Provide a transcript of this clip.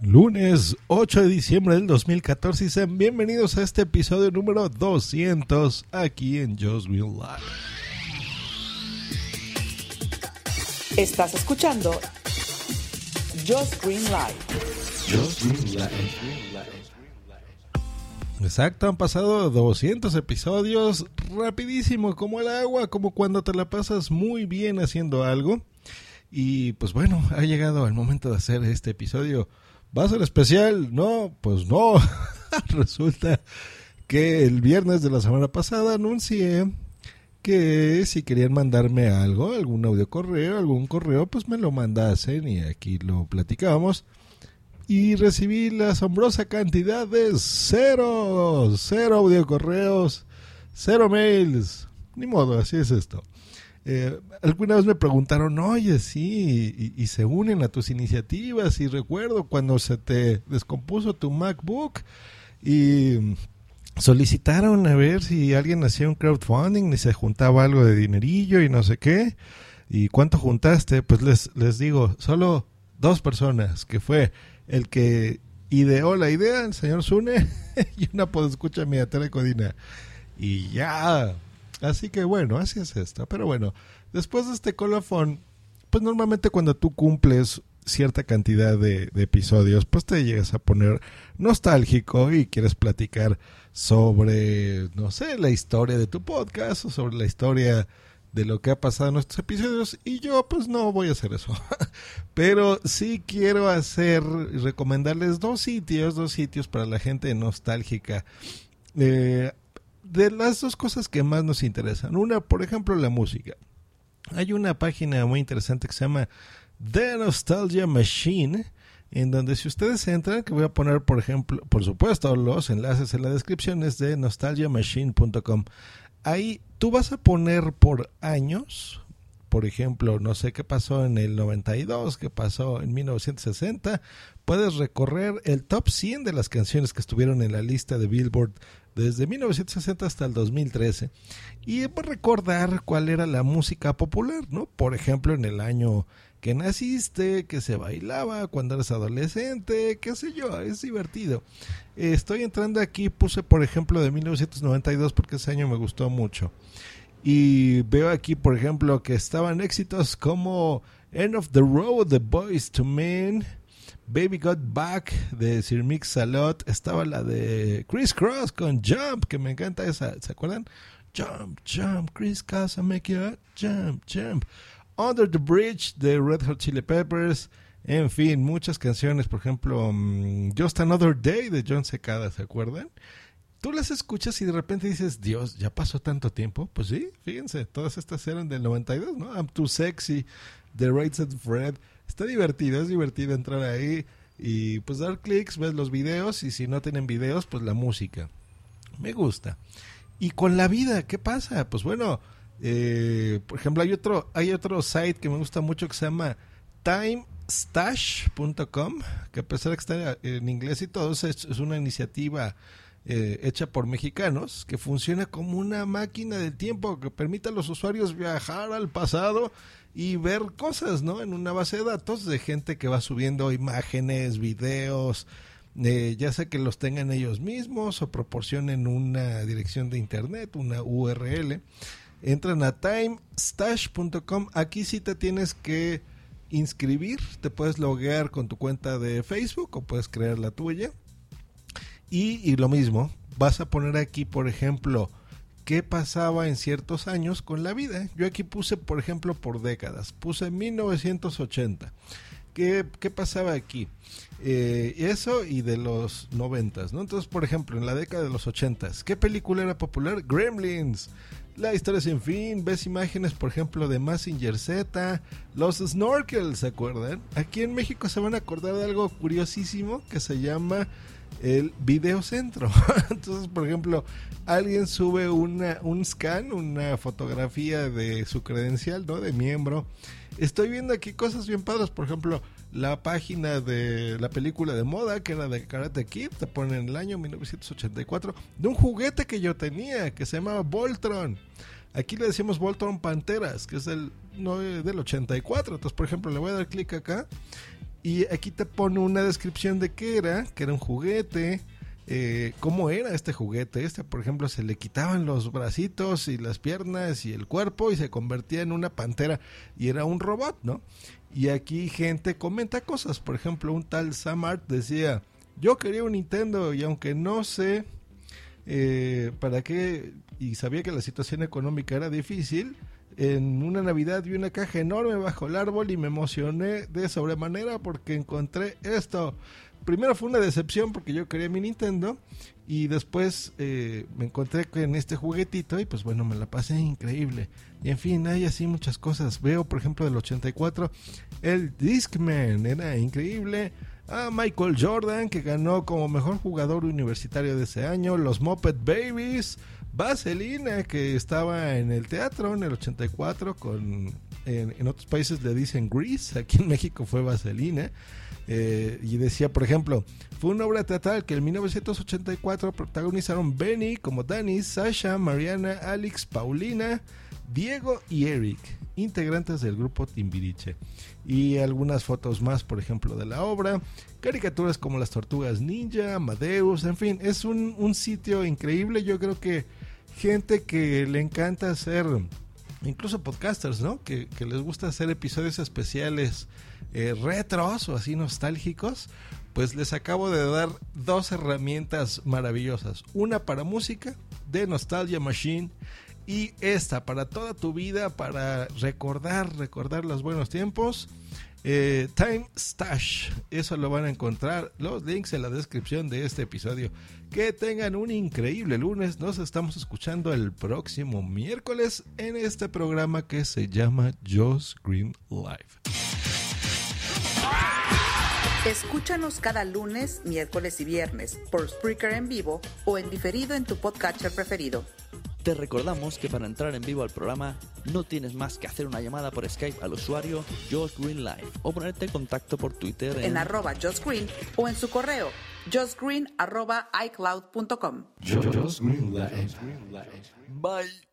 Lunes 8 de diciembre del 2014 y sean bienvenidos a este episodio número 200 aquí en Just Green Live. Estás escuchando Just Green Live. Exacto, han pasado 200 episodios rapidísimo como el agua, como cuando te la pasas muy bien haciendo algo. Y pues bueno, ha llegado el momento de hacer este episodio. ¿Va a ser especial? No, pues no. Resulta que el viernes de la semana pasada anuncié que si querían mandarme algo, algún audio correo, algún correo, pues me lo mandasen y aquí lo platicábamos. Y recibí la asombrosa cantidad de cero, cero audio correos, cero mails. Ni modo, así es esto. Eh, alguna vez me preguntaron, oye, sí, y, y, se unen a tus iniciativas. Y recuerdo cuando se te descompuso tu MacBook y solicitaron a ver si alguien hacía un crowdfunding y se juntaba algo de dinerillo y no sé qué. ¿Y cuánto juntaste? Pues les, les digo, solo dos personas, que fue el que ideó la idea, el señor Zune, y una escucha mi Codina. Y ya. Así que bueno, así es esto. Pero bueno, después de este colofón, pues normalmente cuando tú cumples cierta cantidad de, episodios, pues te llegas a poner nostálgico y quieres platicar sobre, no sé, la historia de tu podcast o sobre la historia de lo que ha pasado en nuestros episodios y yo pues no voy a hacer eso. Pero sí quiero hacer y recomendarles dos sitios, dos sitios para la gente nostálgica. Eh, de las dos cosas que más nos interesan. Una, por ejemplo, la música. Hay una página muy interesante que se llama The Nostalgia Machine, en donde si ustedes entran, que voy a poner, por ejemplo, por supuesto, los enlaces en la descripción, es de nostalgiamachine.com. Ahí tú vas a poner por años, por ejemplo, no sé qué pasó en el 92, qué pasó en 1960, puedes recorrer el top 100 de las canciones que estuvieron en la lista de Billboard desde 1960 hasta el 2013 y recordar cuál era la música popular, ¿no? Por ejemplo, en el año que naciste, que se bailaba cuando eres adolescente, qué sé yo, es divertido. Estoy entrando aquí, puse por ejemplo de 1992 porque ese año me gustó mucho. Y veo aquí, por ejemplo, que estaban éxitos como End of the Road, The Boys to Men, Baby Got Back de Sir Mix Salot, estaba la de Chris Cross con Jump, que me encanta esa, ¿se acuerdan? Jump, jump, Chris Cross, make you jump, jump. Under the Bridge de Red Hot Chili Peppers. En fin, muchas canciones. Por ejemplo, um, Just Another Day de John Secada, ¿se acuerdan? Tú las escuchas y de repente dices, Dios, ¿ya pasó tanto tiempo? Pues sí, fíjense, todas estas eran del 92, ¿no? I'm Too Sexy, The Rates of Fred. Está divertido, es divertido entrar ahí y pues dar clics, ves los videos y si no tienen videos, pues la música. Me gusta. Y con la vida, ¿qué pasa? Pues bueno, eh, por ejemplo, hay otro, hay otro site que me gusta mucho que se llama timestash.com, que a pesar de que está en inglés y todo, es, una iniciativa eh, hecha por mexicanos que funciona como una máquina del tiempo que permite a los usuarios viajar al pasado y ver cosas, ¿no? En una base de datos de gente que va subiendo imágenes, videos, eh, ya sea que los tengan ellos mismos o proporcionen una dirección de internet, una URL entran a timestash.com. Aquí sí te tienes que inscribir, te puedes loguear con tu cuenta de Facebook o puedes crear la tuya. Y, lo mismo, vas a poner aquí, por ejemplo, qué pasaba en ciertos años con la vida. Yo aquí puse, por ejemplo, por décadas. Puse 1980. ¿Qué, qué pasaba aquí? Eh, eso y de los noventas, ¿no? Entonces, por ejemplo, en la década de los ochentas, ¿qué película era popular? Gremlins. La historia sin fin, ves imágenes, por ejemplo, de Massinger Z, los snorkels, ¿se acuerdan? Aquí en México se van a acordar de algo curiosísimo que se llama el videocentro. Entonces, por ejemplo, alguien sube una, un scan, una fotografía de su credencial, ¿no? De miembro. Estoy viendo aquí cosas bien padres, por ejemplo, la página de la película de moda, que era de Karate Kid, te ponen el año 1984, de un juguete que yo tenía, que se llamaba Voltron. Aquí le decimos Voltron Panteras, que es el, no, del 84. Entonces, por ejemplo, le voy a dar clic acá Y aquí te pone una descripción de qué era, que era un juguete, eh, cómo era este juguete. Este, por ejemplo, se le quitaban los bracitos y las piernas y el cuerpo y se convertía en una pantera y era un robot, ¿no? Y aquí gente comenta cosas. Por ejemplo, un tal Samart decía, yo quería un Nintendo y aunque no sé eh, para qué y sabía que la situación económica era difícil, en una Navidad vi una caja enorme bajo el árbol y me emocioné de sobremanera porque encontré esto. Primero fue una decepción porque yo quería mi Nintendo y después eh, me encontré en este juguetito y pues bueno, me la pasé increíble. Y en fin, hay así muchas cosas. Veo, por ejemplo, del 84, el Discman era increíble. A Michael Jordan, que ganó como mejor jugador universitario de ese año. Los Muppet Babies. Vaselina, que estaba en el teatro en el 84, con, en, otros países le dicen Grease, aquí en México fue Vaselina. Eh, y decía, por ejemplo, fue una obra teatral que en 1984 protagonizaron Benny como Danny, Sasha, Mariana, Alex, Paulina, Diego y Eric, integrantes del grupo Timbiriche. Y algunas fotos más, por ejemplo, de la obra. Caricaturas como las tortugas ninja, Amadeus, en fin, es un, sitio increíble. Yo creo que gente que le encanta hacer, incluso podcasters, ¿no? Que, les gusta hacer episodios especiales eh, retros o así nostálgicos, pues les acabo de dar dos herramientas maravillosas. Una para música de Nostalgia Machine y esta para toda tu vida, para recordar, recordar los buenos tiempos. Eh, Time Stash, eso lo van a encontrar los links en la descripción de este episodio. Que tengan un increíble lunes. Nos estamos escuchando el próximo miércoles en este programa que se llama Joss Green Live. Escúchanos cada lunes, miércoles y viernes por Spreaker en vivo o en diferido en tu podcatcher preferido. Te recordamos que para entrar en vivo al programa no tienes más que hacer una llamada por Skype al usuario Josh Green Live o ponerte en contacto por Twitter en, arroba Josh Green o en su correo joshgreen arroba icloud.com. Bye.